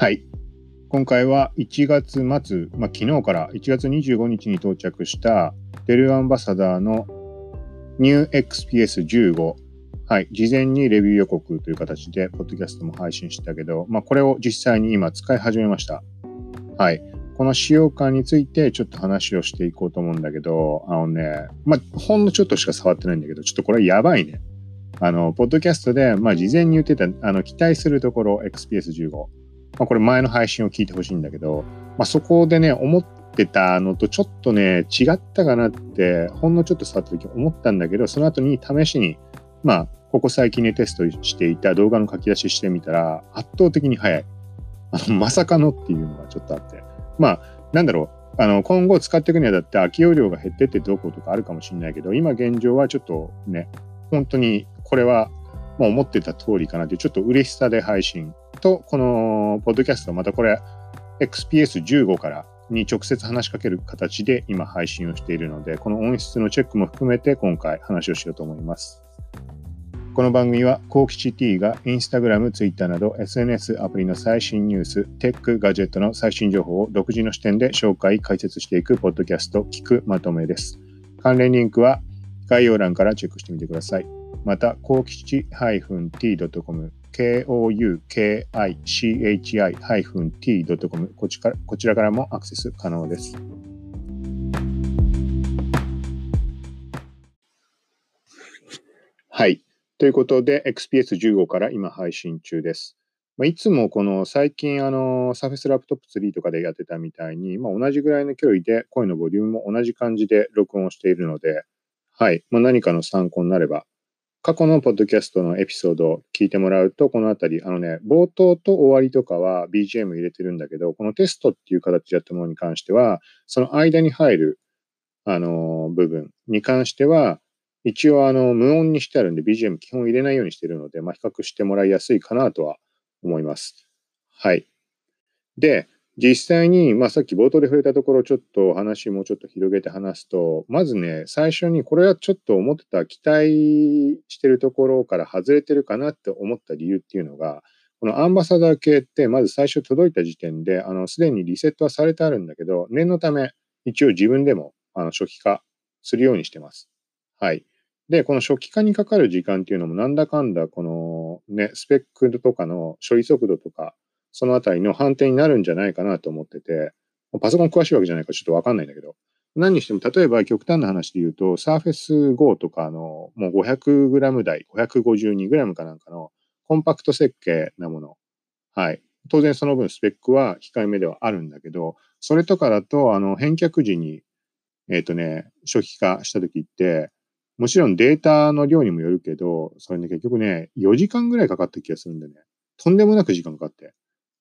はい。今回は1月末、まあ、昨日から1月25日に到着したデルアンバサダーの NewXPS15。はい。事前にレビュー予告という形で、ポッドキャストも配信したけど、まあ、これを実際に今使い始めました。はい。この使用感についてちょっと話をしていこうと思うんだけど、あのね、まあ、ほんのちょっとしか触ってないんだけど、ちょっとこれやばいね。あの、ポッドキャストで、まあ、事前に言ってた、あの、期待するところ XPS15。まあ、これ前の配信を聞いてほしいんだけど、まあ、そこでね、思ってたのとちょっとね、違ったかなって、ほんのちょっと触った時思ったんだけど、その後に試しに、まあ、ここ最近ね、テストしていた動画の書き出ししてみたら、圧倒的に早い。あの、まさかのっていうのがちょっとあって。まあ、なんだろう。あの、今後使っていくにあたって空き容量が減ってってどうこうとかあるかもしれないけど、今現状はちょっとね、本当にこれはもう思ってた通りかなというちょっと嬉しさで配信と、このポッドキャストまたこれ XPS15 からに直接話しかける形で今配信をしているので、この音質のチェックも含めて今回話をしようと思います。この番組は、コーキチ T が Instagram、Twitter など SNS アプリの最新ニュース、テック、ガジェットの最新情報を独自の視点で紹介、解説していくポッドキャスト、聞くまとめです。関連リンクは概要欄からチェックしてみてください。また、コーキチ -t.com、koukichi-t.com こちらこちらからもアクセス可能です。はい。ということで、XPS15 から今配信中です。まあ、いつもこの最近、あの、Surface Laptop 3とかでやってたみたいに、まあ、同じぐらいの距離で声のボリュームも同じ感じで録音しているので、はい。まあ、何かの参考になれば、過去のポッドキャストのエピソードを聞いてもらうと、このあたり、あのね、冒頭と終わりとかは BGM 入れてるんだけど、このテストっていう形でやったものに関しては、その間に入る、あの、部分に関しては、一応あの無音にしてあるんで BGM 基本入れないようにしてるので、まあ、比較してもらいやすいかなとは思います。はい。で、実際に、まあ、さっき冒頭で触れたところ、ちょっと話もうちょっと広げて話すと、まずね、最初にこれはちょっと思ってた期待してるところから外れてるかなって思った理由っていうのが、このアンバサダー系って、まず最初届いた時点で、あの、すでにリセットはされてあるんだけど、念のため、一応自分でも、あの、初期化するようにしてます。はい。で、この初期化にかかる時間っていうのもなんだかんだ、このね、スペックとかの処理速度とか、そのあたりの判定になるんじゃないかなと思ってて、パソコン詳しいわけじゃないからちょっとわかんないんだけど、何にしても、例えば極端な話で言うと、Surface Go とかのもう 500g 台、552g かなんかのコンパクト設計なもの。はい。当然その分スペックは控えめではあるんだけど、それとかだと、あの、返却時に、えっ、ー、とね、初期化した時って、もちろんデータの量にもよるけど、それね、結局ね、4時間ぐらいかかった気がするんでね、とんでもなく時間かかって。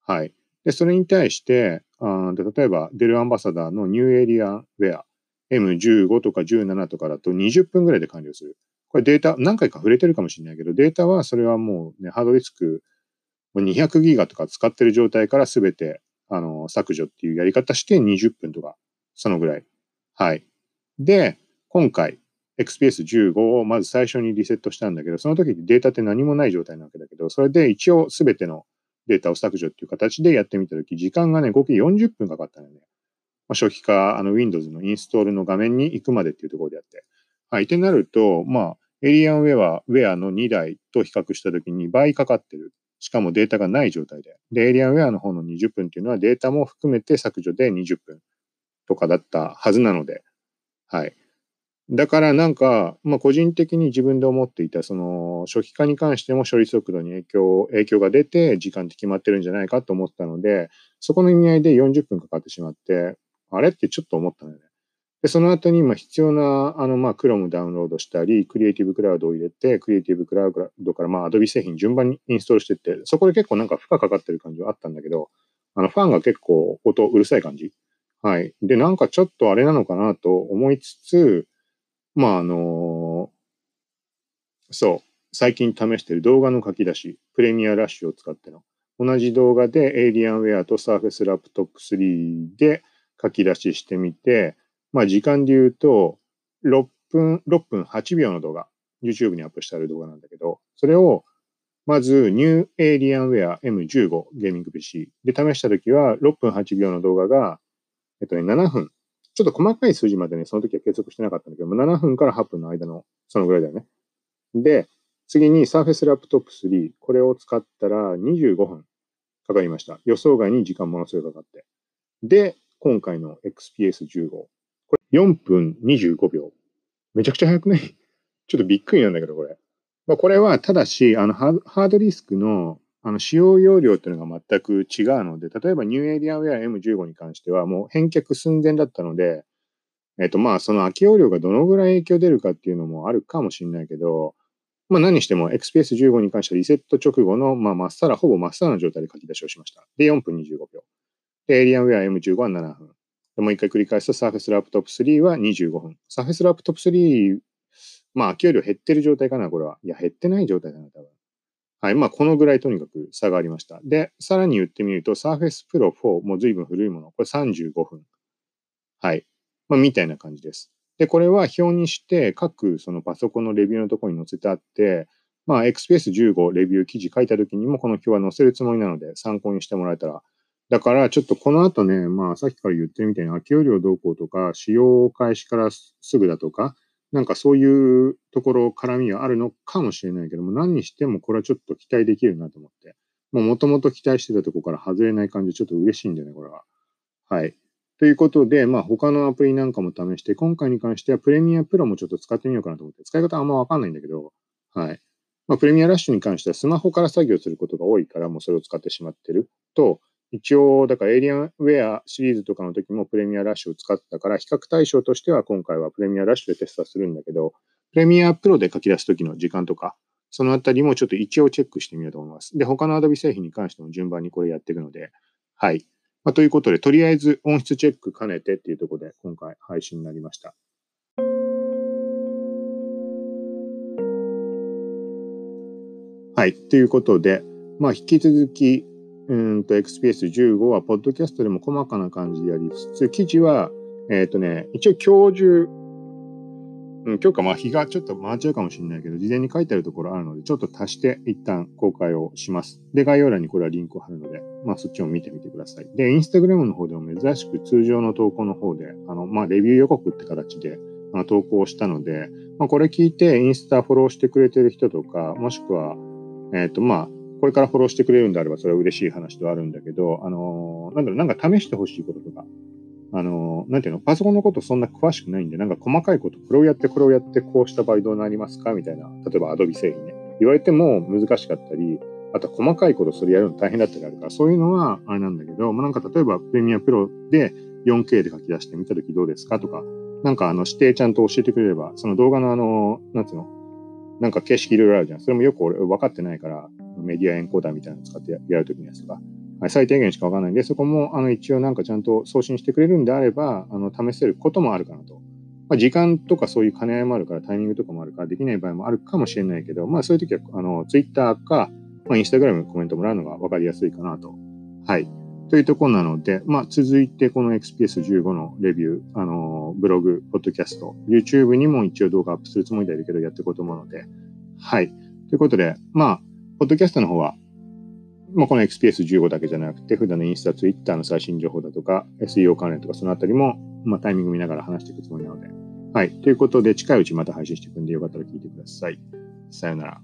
はい。で、それに対して、あで例えば、デルアンバサダーのニューエリアウェア、M15 とか17とかだと20分ぐらいで完了する。これデータ、何回か触れてるかもしれないけど、データはそれはもうね、ハードディスク200ギガとか使ってる状態からすべて、あの、削除っていうやり方して20分とか、そのぐらい。はい。で、今回、XPS15 をまず最初にリセットしたんだけど、その時にデータって何もない状態なわけだけど、それで一応すべてのデータを削除っていう形でやってみた時、時間がね、合計40分かかったのよね。まあ、初期化、あの Windows のインストールの画面に行くまでっていうところでやって。はい。ってなると、まあ、エリアンウェア、ウェアの2台と比較した時に倍かかってる。しかもデータがない状態で。で、エリアンウェアの方の20分っていうのはデータも含めて削除で20分とかだったはずなので、はい。だからなんか、まあ個人的に自分で思っていた、その初期化に関しても処理速度に影響、影響が出て時間って決まってるんじゃないかと思ったので、そこの意味合いで40分かかってしまって、あれってちょっと思ったのよね。で、その後に、ま必要な、あの、ま Chrome ダウンロードしたり、クリエイティブクラウドを入れて、クリエイティブクラウドからま Adobe 製品順番にインストールしてって、そこで結構なんか負荷かかってる感じはあったんだけど、あの、ファンが結構音うるさい感じ。はい。で、なんかちょっとあれなのかなと思いつつ、まあ、あのそう、最近試してる動画の書き出し、プレミアラッシュを使っての、同じ動画でエイリアンウェアとサーフェスラップトップ3で書き出ししてみて、まあ時間で言うと、6分、6分8秒の動画、YouTube にアップしてある動画なんだけど、それを、まず、ニューエイリアンウェア M15 ゲーミング PC で試したときは、6分8秒の動画が、えっとね、7分。ちょっと細かい数字までね、その時は計測してなかったんだけど、7分から8分の間の、そのぐらいだよね。で、次に Surface Laptop 3。これを使ったら25分かかりました。予想外に時間ものすごいかかって。で、今回の XPS15。これ4分25秒。めちゃくちゃ速くない？ちょっとびっくりなんだけど、これ。まあ、これは、ただし、あの、ハードディスクの、あの、使用容量っていうのが全く違うので、例えばニューエリアウェア M15 に関しては、もう返却寸前だったので、えっと、まあ、その空き容量がどのぐらい影響出るかっていうのもあるかもしれないけど、まあ、何しても XPS15 に関してはリセット直後の、まあ、まっさら、ほぼまっさらな状態で書き出しをしました。で、4分25秒。で、エリアウェア M15 は7分。でもう一回繰り返すと Surface Laptop 3は25分。Surface Laptop 3まあ、空き容量減ってる状態かな、これは。いや、減ってない状態だな、多分。はい。まあ、このぐらいとにかく差がありました。で、さらに言ってみると、Surface Pro 4、もう随分古いもの。これ35分。はい。まあ、みたいな感じです。で、これは表にして、各そのパソコンのレビューのところに載せてあって、まあ、XPS15 レビュー記事書いたときにもこの表は載せるつもりなので参考にしてもらえたら。だから、ちょっとこの後ね、まあ、さっきから言ってるみたいに空き容量どうこうとか、使用開始からすぐだとか、なんかそういうところ絡みはあるのかもしれないけども、何にしてもこれはちょっと期待できるなと思って。もう元々期待してたとこから外れない感じ、ちょっと嬉しいんだよね、これは。はい。ということで、まあ他のアプリなんかも試して、今回に関してはプレミアプロもちょっと使ってみようかなと思って、使い方あんまわかんないんだけど、はい。まあプレミアラッシュに関してはスマホから作業することが多いから、もうそれを使ってしまってると、一応、だからエイリアンウェアシリーズとかの時もプレミアラッシュを使ったから、比較対象としては今回はプレミアラッシュでテストするんだけど、プレミアプロで書き出す時の時間とか、そのあたりもちょっと一応チェックしてみようと思います。で、他の Adobe 製品に関しても順番にこれやっていくので、はい。まあ、ということで、とりあえず音質チェック兼ねてっていうところで今回配信になりました。はい。ということで、まあ、引き続き、うんと、XPS15 は、ポッドキャストでも細かな感じでやりつつ、記事は、えっ、ー、とね、一応今日中、うん、今日か、まあ日がちょっと回っちゃうかもしれないけど、事前に書いてあるところあるので、ちょっと足して一旦公開をします。で、概要欄にこれはリンクを貼るので、まあそっちを見てみてください。で、インスタグラムの方でも珍しく通常の投稿の方で、あの、まあレビュー予告って形で、あ投稿したので、まあこれ聞いてインスタフォローしてくれてる人とか、もしくは、えっ、ー、と、まあ、これからフォローしてくれるんであれば、それは嬉しい話ではあるんだけど、あの、なんだろう、なんか試してほしいこととか、あの、なんていうの、パソコンのことそんな詳しくないんで、なんか細かいこと、これをやって、これをやって、こうした場合どうなりますか？みたいな、例えば Adobe 製品ね。言われても難しかったり、あとは細かいことそれやるの大変だったりあるから、そういうのはあれなんだけど、まあ、なんか例えばプレミアプロで 4K で書き出してみたときどうですか？とか、なんかあの指定ちゃんと教えてくれれば、その動画のあの、なんつうの、なんか形式いろいろあるじゃん。それもよく俺分かってないから、メディアエンコーダーみたいなの使ってやるときのやつとか、最低限しか分かんないんで、そこもあの一応なんかちゃんと送信してくれるんであれば、あの試せることもあるかなと。まあ、時間とかそういう兼ね合いもあるから、タイミングとかもあるから、できない場合もあるかもしれないけど、まあそういう時は、あの、ツイッターか、まあ、インスタグラムコメントもらうのが分かりやすいかなと。はい。というところなので、まあ、続いてこの XPS15 のレビュー、あの、ブログ、ポッドキャスト、YouTube にも一応動画アップするつもりでいるけど、やっていこうと思うので、はい。ということで、まあ、ポッドキャストの方は、まあ、この XPS15 だけじゃなくて、普段のインスタ、ツイッターの最新情報だとか、SEO 関連とかそのあたりも、まあ、タイミング見ながら話していくつもりなので。はい。ということで、近いうちまた配信していくんで、よかったら聞いてください。さよなら。